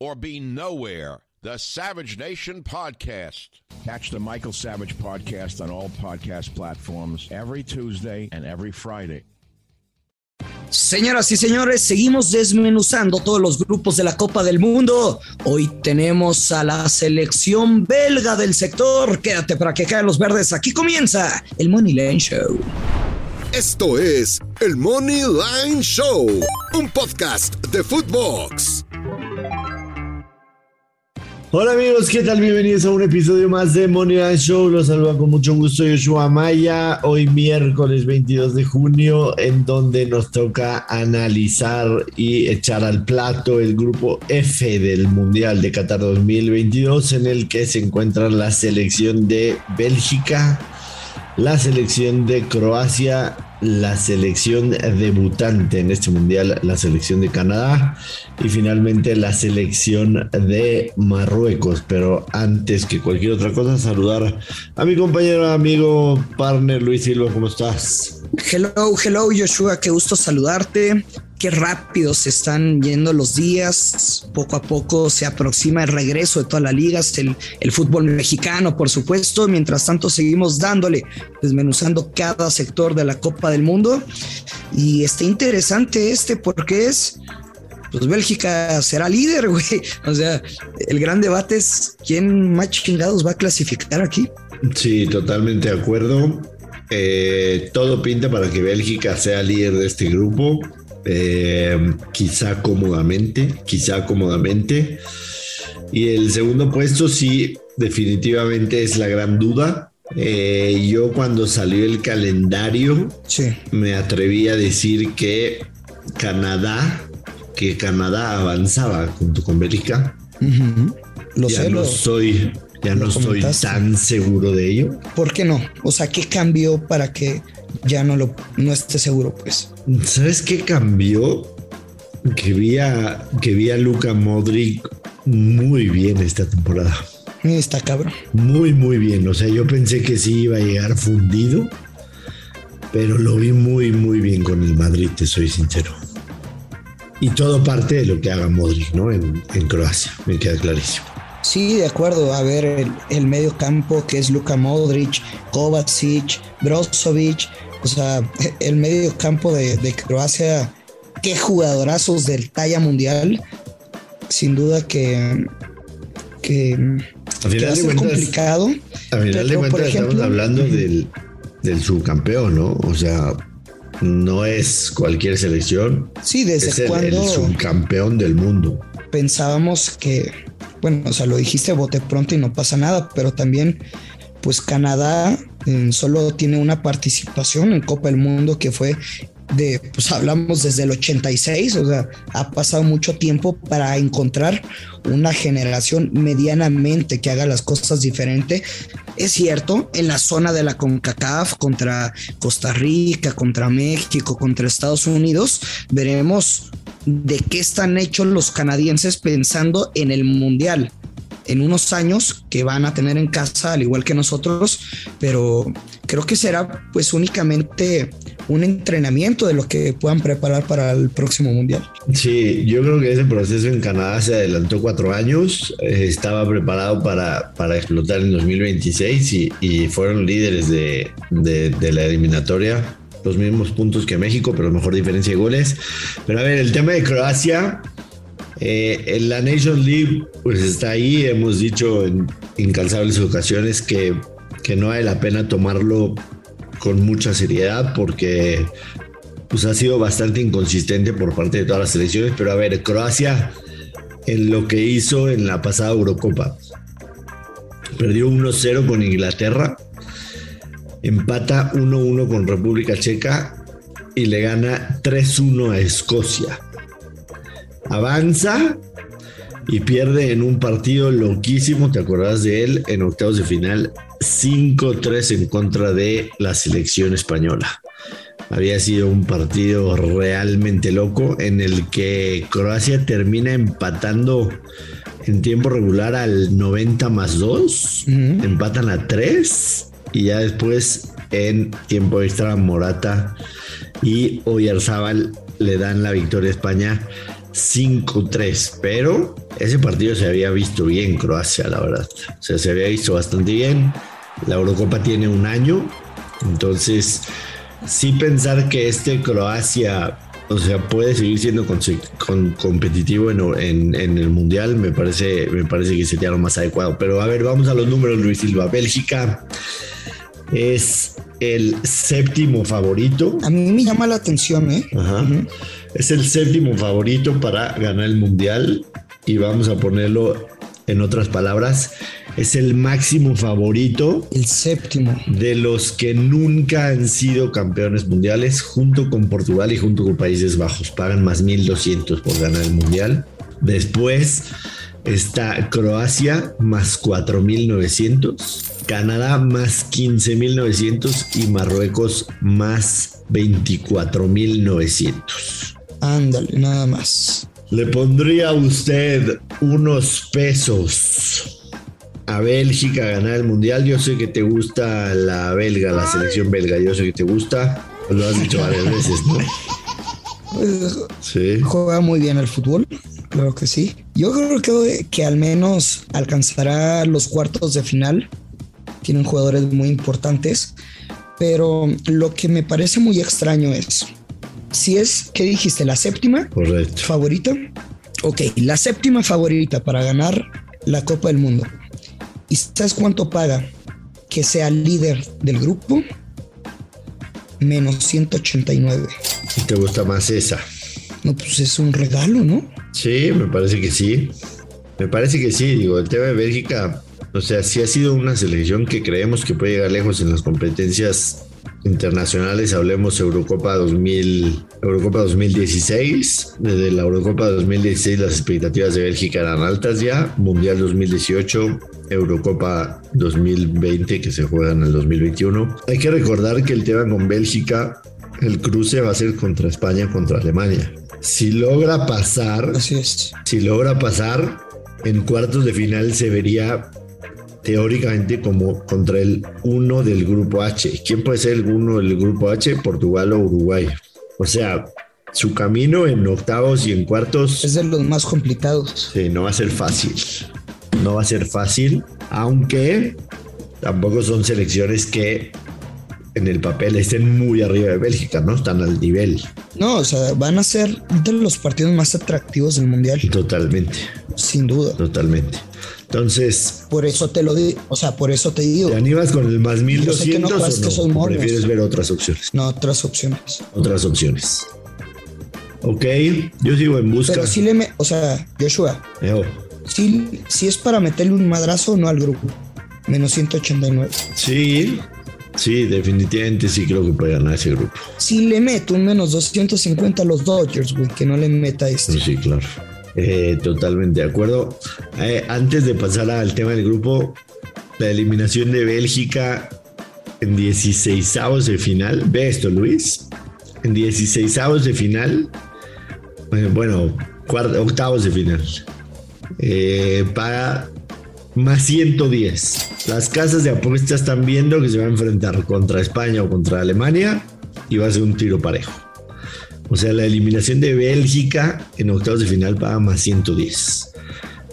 or be nowhere. The Savage Nation Podcast. Catch the Michael Savage Podcast on all podcast platforms every Tuesday and every Friday. Señoras y señores, seguimos desmenuzando todos los grupos de la Copa del Mundo. Hoy tenemos a la selección belga del sector. Quédate para que caigan los verdes. Aquí comienza el Money Line Show. Esto es el Money Line Show, un podcast de Footbox. Hola amigos, ¿qué tal? Bienvenidos a un episodio más de Money Show. Los saluda con mucho gusto Yoshua Maya. Hoy miércoles 22 de junio, en donde nos toca analizar y echar al plato el grupo F del Mundial de Qatar 2022, en el que se encuentra la selección de Bélgica, la selección de Croacia, la selección debutante en este mundial, la selección de Canadá y finalmente la selección de Marruecos. Pero antes que cualquier otra cosa, saludar a mi compañero, amigo, partner Luis Silva, ¿cómo estás? Hello, hello Joshua, qué gusto saludarte. Qué rápido se están yendo los días. Poco a poco se aproxima el regreso de todas las ligas, el, el fútbol mexicano, por supuesto. Mientras tanto, seguimos dándole, desmenuzando cada sector de la Copa del Mundo. Y está interesante este porque es pues Bélgica será líder, güey. O sea, el gran debate es quién más chingados va a clasificar aquí. Sí, totalmente de acuerdo. Eh, todo pinta para que Bélgica sea líder de este grupo. Eh, quizá cómodamente, quizá cómodamente. Y el segundo puesto sí, definitivamente es la gran duda. Eh, yo cuando salió el calendario Sí. me atreví a decir que Canadá, que Canadá avanzaba junto con Bélgica. Lo ya sé, no lo- soy, ya no estoy tan seguro de ello. ¿Por qué no? O sea, ¿qué cambió para que ya no lo no esté seguro, pues? ¿Sabes qué cambió? Que vi a, que vi a Luka Modric muy bien esta temporada. Está cabrón. Muy, muy bien. O sea, yo pensé que sí iba a llegar fundido, pero lo vi muy, muy bien con el Madrid, te soy sincero. Y todo parte de lo que haga Modric, ¿no? En, en Croacia, me queda clarísimo. Sí, de acuerdo. A ver, el, el medio campo que es Luka Modric, Kovacic, Brozovic. O sea, el medio campo de, de Croacia, qué jugadorazos del talla mundial. Sin duda que, que, A que va a ser cuentas, complicado. a final de cuentas estamos ejemplo, hablando del, del subcampeón, ¿no? O sea, no es cualquier selección. Sí, desde es el, el cuando subcampeón del mundo. pensábamos que, bueno, o sea, lo dijiste bote pronto y no pasa nada, pero también, pues Canadá eh, solo tiene una participación en Copa del Mundo que fue de, pues hablamos desde el 86, o sea, ha pasado mucho tiempo para encontrar una generación medianamente que haga las cosas diferente. Es cierto, en la zona de la CONCACAF contra Costa Rica, contra México, contra Estados Unidos, veremos de qué están hechos los canadienses pensando en el mundial. en unos años que van a tener en casa, al igual que nosotros, pero creo que será pues únicamente un entrenamiento de lo que puedan preparar para el próximo mundial. Sí, yo creo que ese proceso en Canadá se adelantó cuatro años, eh, estaba preparado para, para, explotar en 2026 y, y fueron líderes de, de, de la eliminatoria los mismos puntos que México, pero mejor diferencia de goles. Pero a ver, el tema de Croacia, eh, en la Nation League, pues está ahí. Hemos dicho en incalzables ocasiones que, que no vale la pena tomarlo con mucha seriedad porque pues ha sido bastante inconsistente por parte de todas las selecciones. Pero a ver, Croacia en lo que hizo en la pasada Eurocopa. Perdió 1-0 con Inglaterra empata 1-1 con República Checa y le gana 3-1 a Escocia. Avanza y pierde en un partido loquísimo, te acordás de él, en octavos de final, 5-3 en contra de la selección española. Había sido un partido realmente loco en el que Croacia termina empatando en tiempo regular al 90 más 2, empatan a 3 y ya después en tiempo extra Morata y Oyarzábal le dan la victoria a España 5-3, pero ese partido se había visto bien Croacia, la verdad. O sea, se había visto bastante bien. La Eurocopa tiene un año, entonces sí pensar que este Croacia, o sea, puede seguir siendo con, competitivo en, en, el Mundial, me parece, me parece que sería lo más adecuado. Pero a ver, vamos a los números, Luis Silva. Bélgica es el séptimo favorito. A mí me llama la atención, ¿eh? Es el séptimo favorito para ganar el mundial y vamos a ponerlo en otras palabras. Es el máximo favorito. El séptimo. De los que nunca han sido campeones mundiales, junto con Portugal y junto con Países Bajos. Pagan más 1.200 por ganar el mundial. Después está Croacia más 4.900. Canadá más 15.900 y Marruecos más 24.900. Ándale, nada más. Le pondría a usted unos pesos a Bélgica a ganar el mundial. Yo sé que te gusta la belga, la selección belga. Yo sé que te gusta. Lo has dicho varias veces, ¿no? Pues, sí. Juega muy bien el fútbol, claro que sí. Yo creo que, que al menos alcanzará los cuartos de final tienen jugadores muy importantes, pero lo que me parece muy extraño es, si es, ¿qué dijiste? ¿La séptima? Correcto. ¿Favorita? Ok, la séptima favorita para ganar la Copa del Mundo. ¿Y sabes cuánto paga que sea líder del grupo? Menos 189. ¿Y te gusta más esa? No, pues es un regalo, ¿no? Sí, me parece que sí. Me parece que sí. Digo, el tema de Bélgica o sea, sí ha sido una selección que creemos que puede llegar lejos en las competencias internacionales. Hablemos Eurocopa 2000, Eurocopa 2016. Desde la Eurocopa 2016 las expectativas de Bélgica eran altas ya. Mundial 2018, Eurocopa 2020 que se juega en el 2021. Hay que recordar que el tema con Bélgica, el cruce va a ser contra España, contra Alemania. Si logra pasar, Así es. si logra pasar, en cuartos de final se vería teóricamente como contra el uno del grupo H. ¿Quién puede ser el uno del grupo H? Portugal o Uruguay. O sea, su camino en octavos y en cuartos es de los más complicados. Sí, no va a ser fácil. No va a ser fácil, aunque tampoco son selecciones que en el papel estén muy arriba de Bélgica, ¿no? Están al nivel. No, o sea, van a ser de los partidos más atractivos del Mundial. Totalmente. Sin duda. Totalmente. Entonces. Por eso te lo digo, o sea, por eso te digo. ¿Te animas con el más 1200 o no? prefieres ver otras opciones? No, otras opciones. Otras opciones. Ok, yo sigo en busca. Pero sí le, me, o sea, Joshua. Sí, sí es para meterle un madrazo no al grupo. Menos 189. Sí, sí, definitivamente sí creo que puede ganar ese grupo. Si le meto un menos 250 a los Dodgers, güey, que no le meta este. Sí, claro. Eh, totalmente de acuerdo. Eh, antes de pasar al tema del grupo, la eliminación de Bélgica en 16 de final. Ve esto, Luis. En 16 de final. Eh, bueno, octavos de final. paga más 110. Las casas de apuestas están viendo que se va a enfrentar contra España o contra Alemania y va a ser un tiro parejo. O sea, la eliminación de Bélgica en octavos de final paga más 110.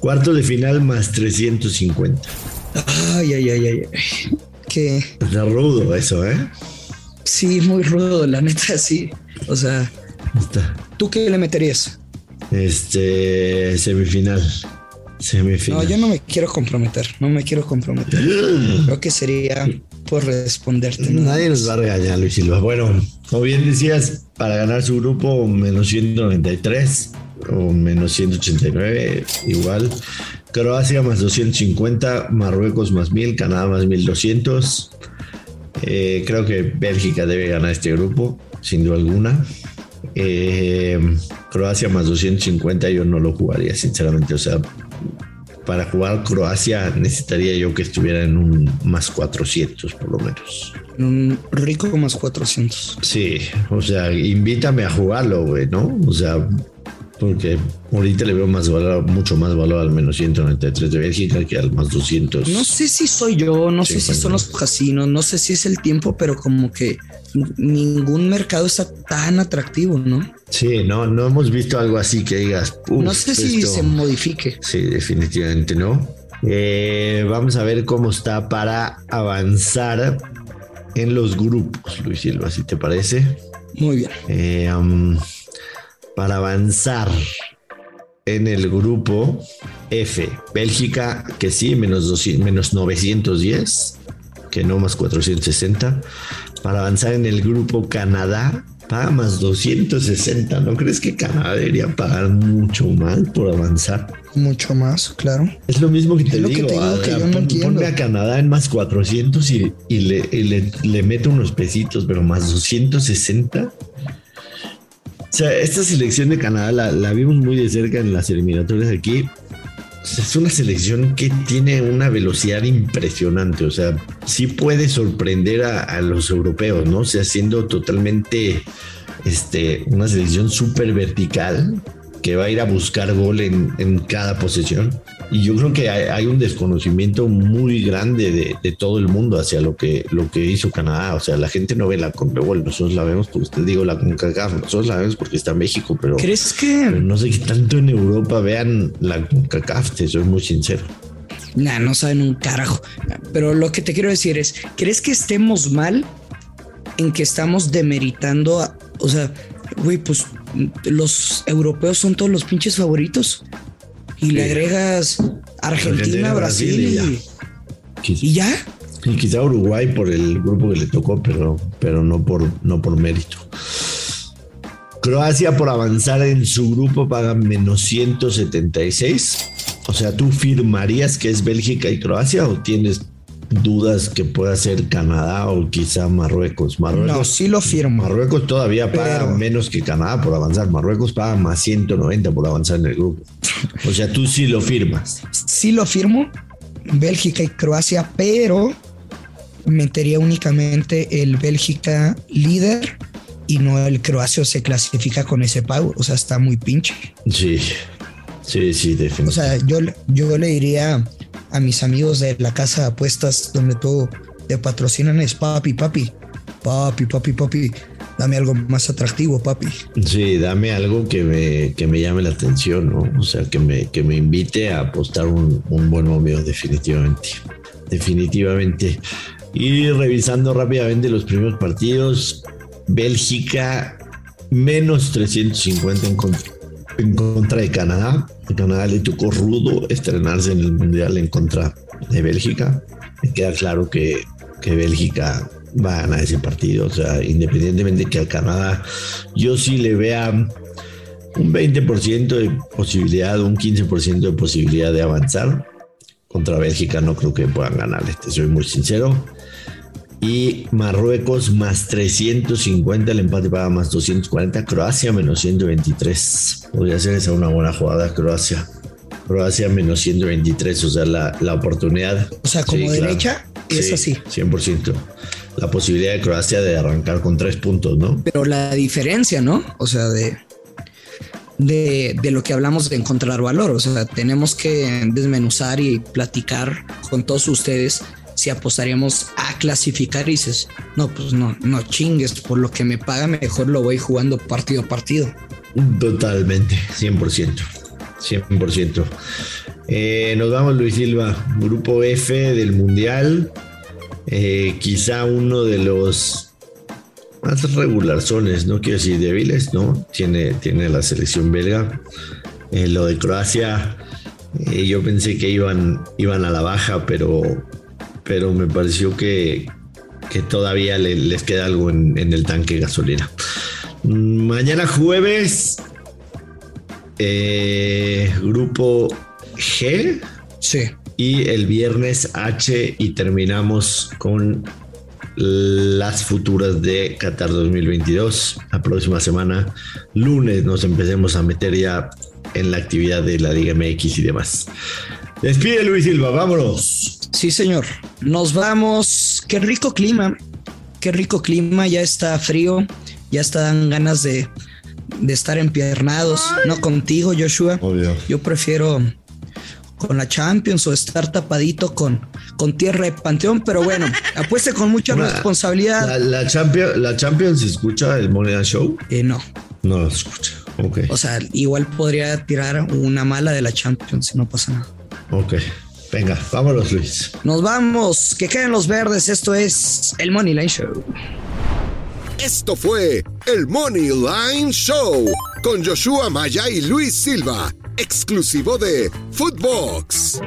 Cuartos de final más 350. Ay, ay, ay, ay. Que Está rudo eso, ¿eh? sí, muy rudo, la neta, sí. O sea, Está. ¿tú qué le meterías? Este, semifinal. Semifinal. No, yo no me quiero comprometer, no me quiero comprometer. Creo que sería por responderte. Nadie nos va a regañar, Luis Silva. Bueno, como bien decías, para ganar su grupo, menos 193 o menos 189, igual. Croacia más 250, Marruecos más 1000, Canadá más 1200. Eh, creo que Bélgica debe ganar este grupo, sin duda alguna. Eh, Croacia más 250 yo no lo jugaría, sinceramente. O sea, para jugar Croacia necesitaría yo que estuviera en un más 400 por lo menos. Un rico más 400. Sí, o sea, invítame a jugarlo, güey, ¿no? O sea, porque ahorita le veo más valor, mucho más valor al menos 193 de Bélgica que al más 200. No sé si soy yo, no sé si 50. son los casinos, no sé si es el tiempo, pero como que ningún mercado está tan atractivo, ¿no? Sí, no, no hemos visto algo así que digas. "Uf, No sé si esto-". se modifique. Sí, definitivamente no. Eh, vamos a ver cómo está para avanzar en los grupos, Luis Silva, si te parece. Muy bien. Eh, um, para avanzar en el grupo F, Bélgica, que sí, menos, 200 menos 910, que no más 460. Para avanzar en el grupo Canadá, paga más 260. ¿No crees que Canadá debería pagar mucho más por avanzar? Mucho más, claro. Es lo mismo que te Es lo que digo. te digo que yo pon- entiendo. ponme a Canadá en más 400 y, y le, y le, le meto unos pesitos, pero más 260. O sea, esta selección de Canadá la, vimos muy de cerca en las eliminatorias aquí. Es una selección que tiene una velocidad impresionante. O sea, sí puede sorprender a, a los europeos, ¿no? O sea, siendo totalmente este, una selección súper vertical que va a ir a buscar gol en, en cada posesión. Y yo creo que hay, hay un desconocimiento muy grande de, de todo el mundo hacia lo que, lo que hizo Canadá. O sea, la gente no ve la CONMEBOL, nosotros la vemos porque usted digo la CONCACAF, nosotros la vemos porque está en México, pero, ¿Crees pero que no sé qué tanto en Europa vean la CONCACAF, te soy muy sincero. Nah, no saben un carajo. Pero lo que te quiero decir es, ¿crees que estemos mal en que estamos demeritando a, o sea, güey, pues los europeos son todos los pinches favoritos y le agregas Argentina, Argentina, Brasil, Brasil y ya. y, Quiz- y ya. Y quizá Uruguay por el grupo que le tocó, pero, pero no, por, no por mérito. Croacia por avanzar en su grupo paga menos 176. O sea, ¿tú firmarías que es Bélgica y Croacia o tienes dudas que pueda ser Canadá o quizá Marruecos? Marruecos No, sí lo firmo. Marruecos todavía paga Pero- menos que Canadá por avanzar. Marruecos paga más 190 por avanzar en el grupo. O sea, tú sí lo firmas. Sí lo firmo, Bélgica y Croacia, pero metería únicamente el Bélgica líder y no el Croacia se clasifica con ese pago. O sea, está muy pinche. Sí, sí, sí, O definitivamente. sea, yo, yo le diría a mis amigos de la casa de apuestas donde todo te patrocinan es papi, papi, papi, papi, papi, dame algo más atractivo, papi. Sí, dame algo que me, que me llame la atención, ¿no? O sea, que me, que me invite a apostar un, un buen momento, definitivamente. Definitivamente. Y revisando rápidamente los primeros partidos, Bélgica menos 350 en contra, en contra de Canadá. Canadá le tocó rudo estrenarse en el Mundial en contra de Bélgica. Me queda claro que, que Bélgica va a ganar ese partido. O sea, independientemente que a Canadá yo sí le vea un 20% de posibilidad, un 15% de posibilidad de avanzar. Contra Bélgica no creo que puedan ganar, este soy muy sincero. Y Marruecos más 350, el empate paga más 240, Croacia menos 123. Podría ser esa una buena jugada, Croacia. Croacia menos 123, o sea, la, la oportunidad. O sea, como Sí, claro. derecha es Sí, así. 100%. La posibilidad de Croacia de arrancar con tres puntos, ¿no? Pero la diferencia, ¿no? O sea, de, de, de, lo que hablamos de encontrar valor. O sea, tenemos que desmenuzar y platicar con todos ustedes si apostaríamos a clasificar dices, no, pues no, no chingues, por lo que me paga mejor lo voy jugando partido a partido. Totalmente, 100%. 100%. Eh, nos vamos, Luis Silva, grupo F del Mundial. Eh, quizá uno de los más regularzones, no quiero decir débiles, ¿no? Tiene, tiene la selección belga. Eh, lo de Croacia, yo pensé que iban, iban a la baja, pero, pero me pareció que, que todavía les queda algo en, en, el tanque de gasolina. Mañana jueves, grupo G. Sí. Y el viernes H y terminamos con las futuras de Qatar 2022. La próxima semana, lunes, nos empecemos a meter ya en la actividad de la Liga MX y demás. Despide Luis Silva, vámonos. Sí, señor. Nos vamos. Qué rico clima. Qué rico clima. Ya está frío. Ya están ganas de, de estar empiernados. No contigo, Joshua. Obvio. Yo prefiero con la Champions o estar tapadito con, con tierra de panteón, pero bueno, apueste con mucha responsabilidad. La, la, Champions, ¿La Champions escucha el Moneda Show? Eh, no. No lo escucha. Ok. O sea, igual podría tirar una mala de la Champions si no pasa nada. Ok. Venga, vámonos, Luis. Nos vamos. Que queden los verdes. Esto es el Money Line Show. Esto fue el Money Line Show con Joshua Maya y Luis Silva exclusivo de Footbox.